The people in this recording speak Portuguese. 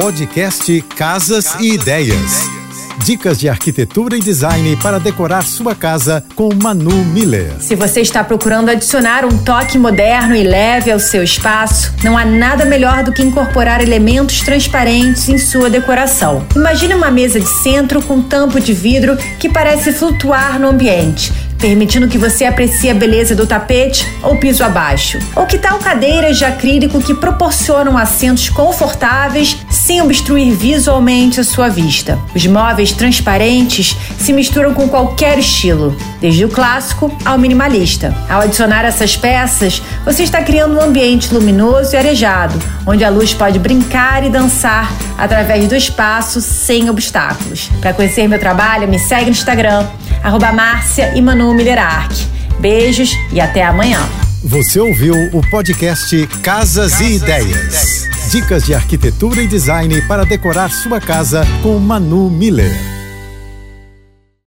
Podcast Casas e Ideias. Dicas de arquitetura e design para decorar sua casa com Manu Miller. Se você está procurando adicionar um toque moderno e leve ao seu espaço, não há nada melhor do que incorporar elementos transparentes em sua decoração. Imagine uma mesa de centro com tampo de vidro que parece flutuar no ambiente permitindo que você aprecie a beleza do tapete ou piso abaixo. Ou que tal cadeiras de acrílico que proporcionam assentos confortáveis sem obstruir visualmente a sua vista. Os móveis transparentes se misturam com qualquer estilo, desde o clássico ao minimalista. Ao adicionar essas peças, você está criando um ambiente luminoso e arejado, onde a luz pode brincar e dançar através do espaço sem obstáculos. Para conhecer meu trabalho, me segue no Instagram, arroba Márcia e Manu Beijos e até amanhã. Você ouviu o podcast Casas, Casas e, Ideias. e Ideias. Dicas de arquitetura e design para decorar sua casa com Manu Miller.